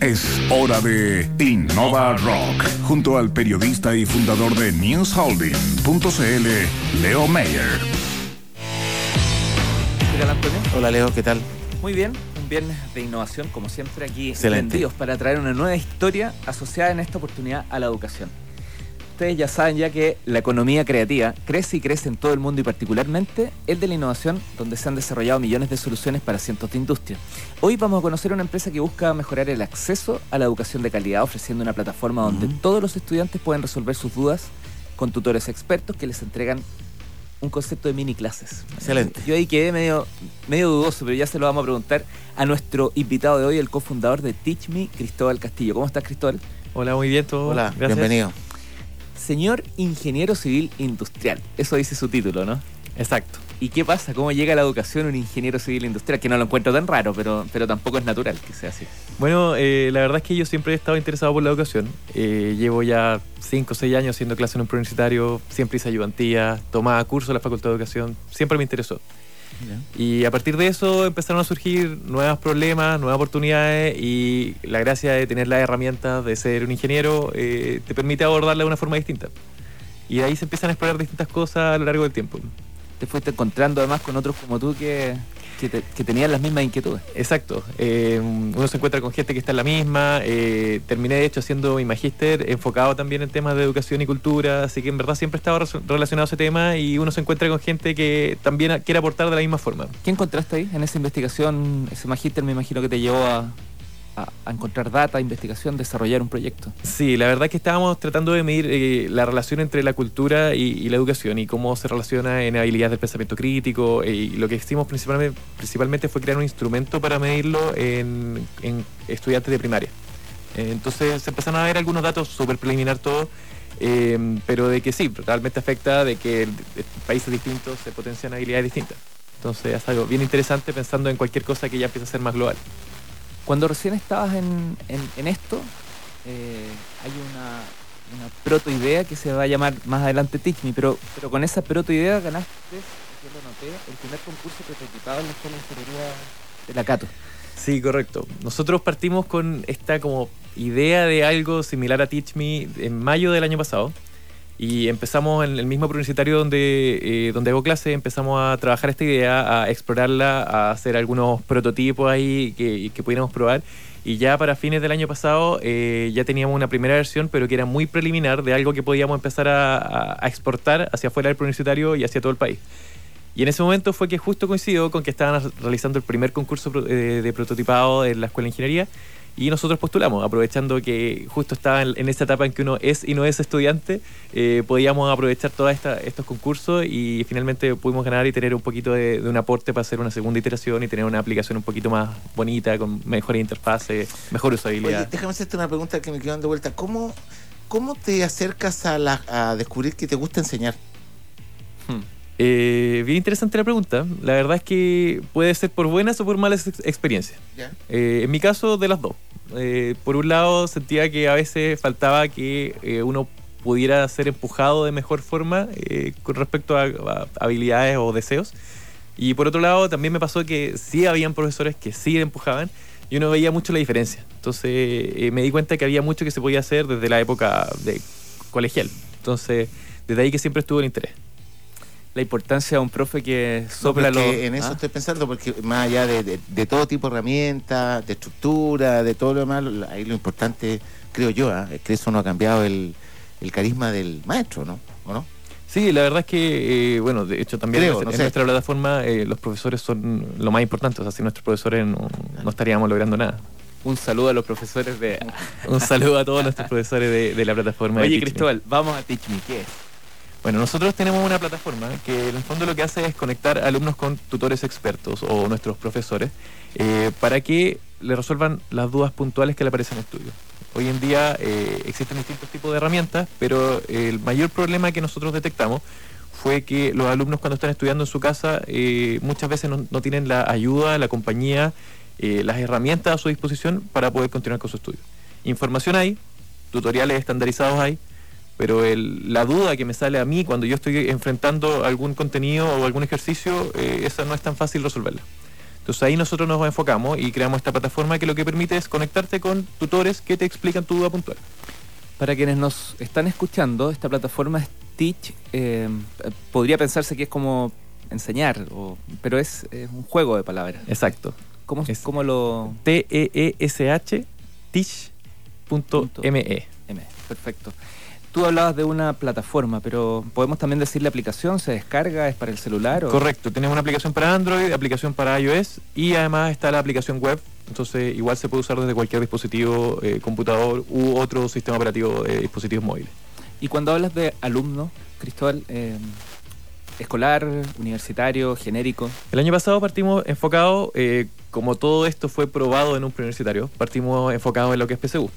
Es hora de Innova Rock, junto al periodista y fundador de newsholding.cl, Leo Mayer. ¿Qué tal, Antonio? Hola Leo, ¿qué tal? Muy bien, un viernes de innovación, como siempre, aquí Excelente. para traer una nueva historia asociada en esta oportunidad a la educación. Ustedes ya saben ya que la economía creativa crece y crece en todo el mundo y particularmente el de la innovación, donde se han desarrollado millones de soluciones para cientos de industrias. Hoy vamos a conocer una empresa que busca mejorar el acceso a la educación de calidad, ofreciendo una plataforma donde todos los estudiantes pueden resolver sus dudas con tutores expertos que les entregan un concepto de mini clases. Excelente. Yo ahí quedé medio, medio dudoso, pero ya se lo vamos a preguntar a nuestro invitado de hoy, el cofundador de Teach Me, Cristóbal Castillo. ¿Cómo estás, Cristóbal? Hola, muy bien, todo. Hola, Gracias. bienvenido. Señor Ingeniero Civil Industrial. Eso dice su título, ¿no? Exacto. ¿Y qué pasa? ¿Cómo llega a la educación un ingeniero civil industrial? Que no lo encuentro tan raro, pero, pero tampoco es natural que sea así. Bueno, eh, la verdad es que yo siempre he estado interesado por la educación. Eh, llevo ya 5 o 6 años haciendo clase en un preuniversitario, siempre hice ayudantía, tomaba cursos en la Facultad de Educación, siempre me interesó. Y a partir de eso empezaron a surgir nuevos problemas, nuevas oportunidades y la gracia de tener las herramientas de ser un ingeniero eh, te permite abordarla de una forma distinta. Y ahí se empiezan a explorar distintas cosas a lo largo del tiempo. Te fuiste encontrando además con otros como tú que, que, te- que tenían las mismas inquietudes. Exacto. Eh, uno se encuentra con gente que está en la misma. eh, terminé, de hecho, haciendo mi magíster enfocado también en temas de educación y cultura. Así que en verdad siempre estaba relacionado a ese tema y uno se encuentra con gente que también quiere aportar de la misma forma. ¿Qué encontraste ahí en esa investigación? Ese magíster me imagino que te llevó a, a- encontrar data, investigación, desarrollar un proyecto. Sí, la verdad es que estábamos tratando de medir eh, la relación entre la cultura y, la educación y cómo se relaciona en habilidades del pensamiento crítico. eh, y lo que hicimos principalmente, principalmente fue crear un instrumento para medirlo en, estudiantes de primaria. Eh, entonces se empezaron a ver algunos datos súper preliminar todo, pero de que sí, realmente afecta de que países distintos se potencian habilidades distintas. Entonces es algo bien interesante pensando en cualquier cosa que ya empieza a ser más global. Cuando recién estabas en, en- esto, eh, hay una, una protoidea que se va a llamar más adelante Teach Me, pero, pero con esa protoidea ganaste, yo lo noté, el primer concurso prototipado en la Escuela de Ingeniería de la Cato. Sí, correcto. Nosotros partimos con esta como idea de algo similar a Teach Me en mayo del año pasado y empezamos en el mismo universitario donde, eh, donde hago clase, empezamos a trabajar esta idea, a explorarla, a hacer algunos prototipos ahí que, que pudiéramos probar y ya para fines del año pasado eh, ya teníamos una primera versión pero que era muy preliminar de algo que podíamos empezar a, a- a exportar hacia afuera del universitario y hacia todo el país. Y en ese momento fue que justo coincidió con que estaban realizando el primer concurso pro- eh, de prototipado en la Escuela de Ingeniería y nosotros postulamos, aprovechando que justo estaba en, en esa etapa en que uno es y no es estudiante, eh, podíamos aprovechar todos estos concursos y finalmente pudimos ganar y tener un poquito de, de un aporte para hacer una segunda iteración y tener una aplicación un poquito más bonita, con mejores interfaces, mejor usabilidad. Oye, déjame hacerte una pregunta que me quedó dando vuelta. ¿Cómo, cómo te acercas a, la- a descubrir que te gusta enseñar? Hmm. Eh, bien interesante la pregunta. La verdad es que puede ser por buenas o por malas ex- experiencias. Eh, en mi caso, de las dos. Eh, por un lado, sentía que a veces faltaba que eh, uno pudiera ser empujado de mejor forma eh, con respecto a, a habilidades o deseos. Y por otro lado, también me pasó que sí habían profesores que sí empujaban y uno veía mucho la diferencia. Entonces eh, me di cuenta que había mucho que se podía hacer desde la época de colegial. Entonces, desde ahí que siempre estuvo el interés. La importancia de un profe que sopla los... en eso ¿Ah? estoy pensando, porque más allá de, de- de todo tipo de herramientas, de estructura, de todo lo demás, lo- ahí lo importante, creo yo, ¿ah? es que eso no ha cambiado el, el carisma del maestro, ¿no? ¿O no? Sí, la verdad es que, eh, bueno, de hecho también Creo, en, no en sé. nuestra plataforma eh, los profesores son lo más importante. O sea, sin nuestros profesores no, no estaríamos logrando nada. Un saludo a los profesores de... Un saludo a todos nuestros profesores de, de la plataforma. de Oye. Cristóbal, vamos a Teach Me. ¿Qué es? Bueno, nosotros tenemos una plataforma que en el fondo lo que hace es conectar alumnos con tutores expertos o nuestros profesores eh, para que le resuelvan las dudas puntuales que le aparecen en estudio. Hoy en día eh, existen distintos tipos de herramientas, pero el mayor problema que nosotros detectamos fue que los alumnos cuando están estudiando en su casa eh, muchas veces no, no tienen la ayuda, la compañía, eh, las herramientas a su disposición para poder continuar con su estudio. Información hay, tutoriales estandarizados hay, pero el- la duda que me sale a mí cuando yo estoy enfrentando algún contenido o algún ejercicio, eh, esa no es tan fácil resolverla. Entonces ahí nosotros nos enfocamos y creamos esta plataforma que lo que permite es conectarte con tutores que te explican tu duda puntual. Para quienes nos están escuchando, esta plataforma es Teach. eh, podría pensarse que es como enseñar, o- pero es, es un juego de palabras. Exacto. ¿Cómo, Es- cómo lo...? T-E-E-S-H, teach.me. M, Perfecto. Tú hablabas de una plataforma, pero podemos también decir la aplicación, ¿se descarga? ¿Es para el celular? O... Correcto, tenemos una aplicación para Android, aplicación para iOS y además está la aplicación web. Entonces igual se puede usar desde cualquier dispositivo, eh, computador u otro sistema operativo de dispositivos móviles. Y cuando hablas de alumno, Cristóbal, eh, escolar, universitario, genérico, El año pasado partimos enfocados, eh, como todo esto fue probado en un preuniversitario, partimos enfocados en lo que es PSU.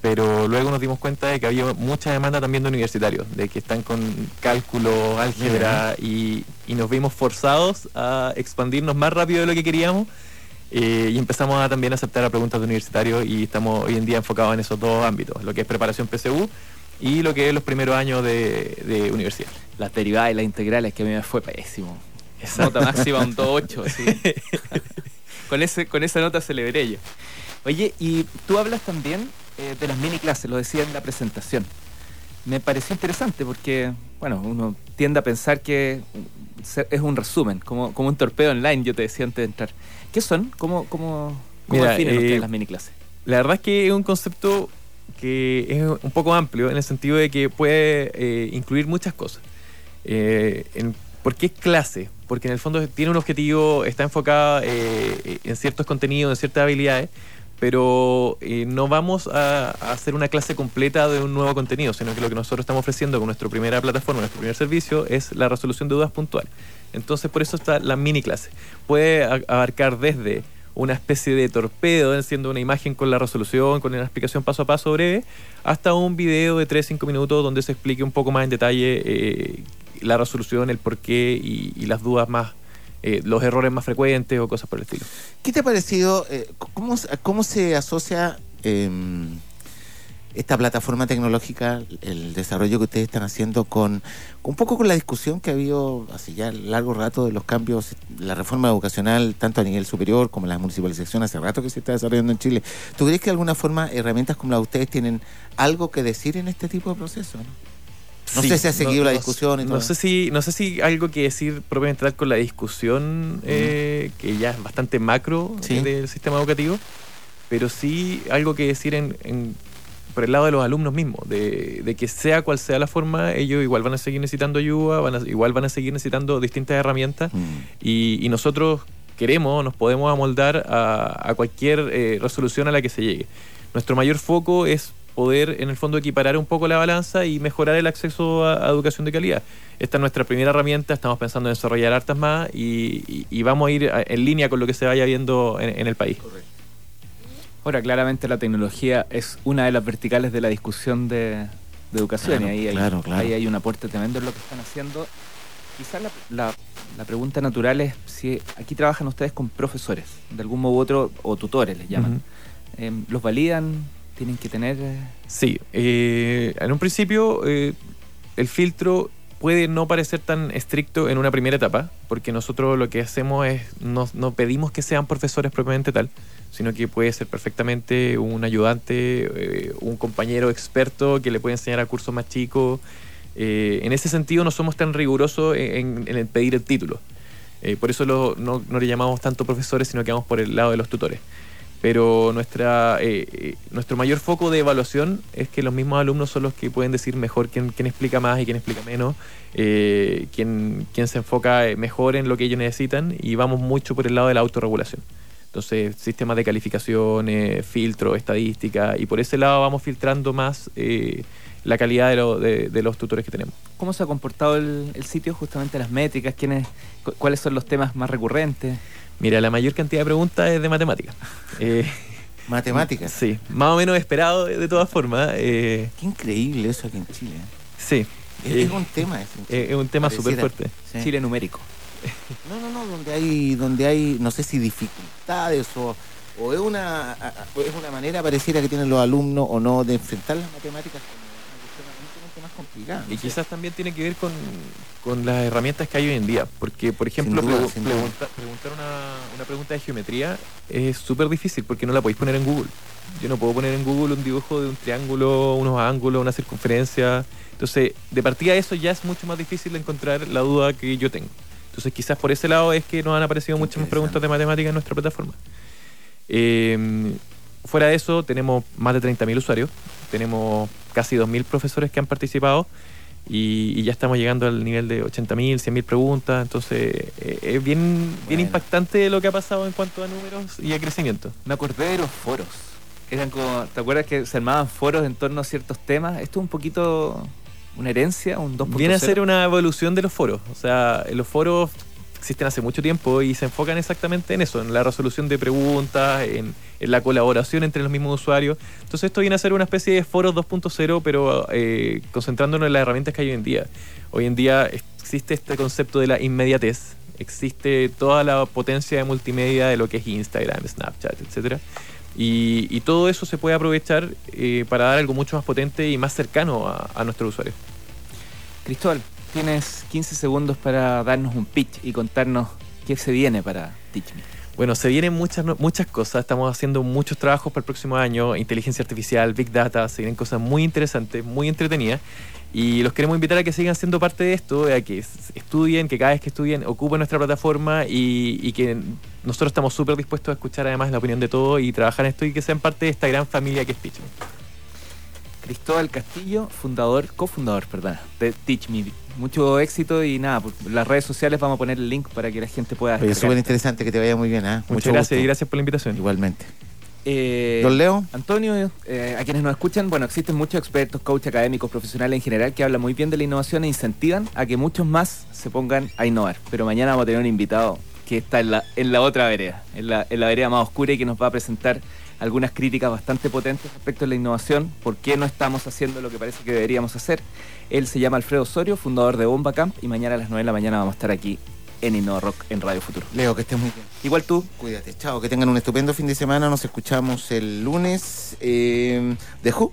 Pero luego nos dimos cuenta de que había mucha demanda también de universitarios, de que están con cálculo, álgebra, y, y nos vimos forzados a expandirnos más rápido de lo que queríamos. eh, y empezamos a también aceptar a preguntas de universitarios y estamos hoy en día enfocados en esos dos ámbitos, lo que es preparación PSU y lo que es los primeros años de, de universidad. las derivadas y las integrales, que a mí me fue pésimo. Nota máxima un 2.8, sí. con, ese, con esa nota celebré yo. Oye, y tú hablas también eh, de las mini clases, lo decía en la presentación. Me pareció interesante porque, bueno, uno tiende a pensar que es un resumen, como, como un torpedo online, yo te decía antes de entrar. ¿Qué son? ¿Cómo, cómo, cómo Mira, definen eh, ustedes las mini clases? La verdad es que es un concepto que es un poco amplio en el sentido de que puede eh, incluir muchas cosas. Eh, en- ¿Por qué clase? Porque en el fondo tiene un objetivo, está enfocada eh, en ciertos contenidos, en ciertas habilidades, pero eh, no vamos a, hacer una clase completa de un nuevo contenido, sino que lo que nosotros estamos ofreciendo con nuestra primera plataforma, nuestro primer servicio, es la resolución de dudas puntuales. Entonces, por eso está la mini clase. Puede abarcar desde una especie de torpedo, siendo una imagen con la resolución, con una explicación paso a paso breve, hasta un video de 3-5 minutos donde se explique un poco más en detalle eh, la resolución, el porqué y, y las dudas más, eh, los errores más frecuentes o cosas por el estilo. ¿Qué te ha parecido? eh, ¿cómo, cómo se asocia eh, esta plataforma tecnológica, el desarrollo que ustedes están haciendo con un poco con la discusión que ha habido hace ya largo rato de los cambios, la reforma educacional, tanto a nivel superior como la municipalización hace rato que se está desarrollando en Chile? ¿Tú crees que de alguna forma herramientas como la de ustedes tienen algo que decir en este tipo de procesos? No, No Sí, sé si ha seguido la discusión y no todo. sé si no sé si algo que decir propiamente tal con la discusión eh, que ya es bastante macro Sí. eh, del sistema educativo pero sí algo que decir en, en- por el lado de los alumnos mismos de, de que sea cual sea la forma ellos igual van a seguir necesitando ayuda van a- igual van a seguir necesitando distintas herramientas Mm. y, y nosotros queremos, nos podemos amoldar a, a cualquier eh, resolución a la que se llegue. Nuestro mayor foco es poder, en el fondo, equiparar un poco la balanza y mejorar el acceso a, a educación de calidad. Esta es nuestra primera herramienta, estamos pensando en desarrollar hartas más y, y- y vamos a ir en línea con lo que se vaya viendo en, en el país. Ahora, claramente la tecnología es una de las verticales de la discusión de, de educación Claro, y ahí hay, claro, claro. ahí hay un aporte tremendo en lo que están haciendo. Quizás la, la- la pregunta natural es si aquí trabajan ustedes con profesores, de algún modo u otro, o tutores les llaman. Ujú. Em, ¿Los validan? ¿Tienen que tener...? eh, Sí, eh, en un principio eh, el filtro puede no parecer tan estricto en una primera etapa, porque nosotros lo que hacemos es, no, no pedimos que sean profesores propiamente tal, sino que puede ser perfectamente un ayudante, un compañero experto que le puede enseñar a cursos más chicos. En ese sentido no somos tan rigurosos en, pedir el título. Por eso lo- no, no le llamamos tanto profesores, sino que vamos por el lado de los tutores pero nuestra eh, eh, nuestro mayor foco de evaluación es que los mismos alumnos son los que pueden decir mejor quién, quién explica más y quién explica menos, eh, quién, quién se enfoca eh, mejor en lo que ellos necesitan y vamos mucho por el lado de la autorregulación. Entonces, sistemas de calificación, eh, filtro, estadística, y por ese lado vamos filtrando más eh, la calidad de, lo- de- los tutores que tenemos. ¿Cómo se ha comportado el, el sitio? Justamente las métricas, quiénes, cu- ¿cuáles son los temas más recurrentes? Mira, la mayor cantidad de preguntas es de matemáticas. Eh, Matemáticas. sí, más o menos esperado de, todas formas. eh, Qué increíble eso aquí en Chile. ¿eh? sí, Es, Eh, es un tema. Eh, es un tema súper fuerte. Sí. Chile numérico. No, no, no, donde hay, donde hay, no sé si dificultades o, o es una, es una manera pareciera que tienen los alumnos o no de enfrentar las matemáticas como más complicada. Y quizás también tiene que ver con, con las herramientas que hay hoy en día. Porque, por ejemplo, duda, pregu- sin duda. pregunta- preguntar una, una pregunta de geometría es súper difícil porque no la podéis poner en Google. Yo no puedo poner en Google un dibujo de un triángulo, unos ángulos, una circunferencia. Entonces, de partida eso ya es mucho más difícil de encontrar la duda que yo tengo. Entonces, quizás por ese lado es que nos han aparecido muchas más preguntas de matemáticas en nuestra plataforma. Eh, fuera de eso, tenemos más de 30.000 usuarios, tenemos casi 2.000 profesores que han participado y, y ya estamos llegando al nivel de 80.000, 100.000 preguntas. Entonces, eh, es bien, bien impactante lo que ha pasado en cuanto a números y a crecimiento. Me acordé de los foros. Eran como, ¿te acuerdas que se armaban foros en torno a ciertos temas? Esto es un poquito una herencia, un 2.0. Viene a ser una evolución de los foros. O sea, los foros existen hace mucho tiempo y se enfocan exactamente en eso, en la resolución de preguntas, en, la colaboración entre los mismos usuarios. Entonces esto viene a ser una especie de foros 2.0, pero eh, concentrándonos en las herramientas que hay hoy en día. Hoy en día existe este concepto de la inmediatez, existe toda la potencia de multimedia de lo que es Instagram, Snapchat. Y, y todo eso se puede aprovechar eh, para dar algo mucho más potente y más cercano a, a nuestros usuarios. Cristóbal, tienes 15 segundos para darnos un pitch y contarnos qué se viene para Teach Me. Bueno, se vienen muchas, muchas cosas. Estamos haciendo muchos trabajos para el próximo año. Inteligencia artificial, Big Data. Se vienen cosas muy interesantes, muy entretenidas. Y los queremos invitar a que sigan siendo parte de esto, a que estudien, que cada vez que estudien ocupen nuestra plataforma y, y que nosotros estamos súper dispuestos a escuchar además la opinión de todos y trabajar en esto y que sean parte de esta gran familia que es Me. Cristóbal Castillo, fundador, cofundador, perdón, de Teach Me. Mucho éxito y nada, por las redes sociales vamos a poner el link para que la gente pueda descargar. súper interesante, que te vaya muy bien. ¿ah? Muchas Mucho gracias gusto. y gracias por la invitación. Igualmente. Eh, Don Leo, Antonio, eh, a quienes nos escuchan, bueno, existen muchos expertos, coach académicos, profesionales en general que hablan muy bien de la innovación e incentivan a que muchos más se pongan a innovar. Pero mañana vamos a tener un invitado que está en la, en la otra vereda, en la, en la vereda más oscura y que nos va a presentar algunas críticas bastante potentes respecto a la innovación, por qué no estamos haciendo lo que parece que deberíamos hacer. Él se llama Alfredo Osorio, fundador de Bomba Camp, y mañana a las 9 de la mañana vamos a estar aquí en Innova Rock en Radio Futuro. Leo, que estés muy bien. Igual tú, Cuídate, chao, que tengan un estupendo fin de semana. Nos escuchamos el lunes. Eh, ¿De Who?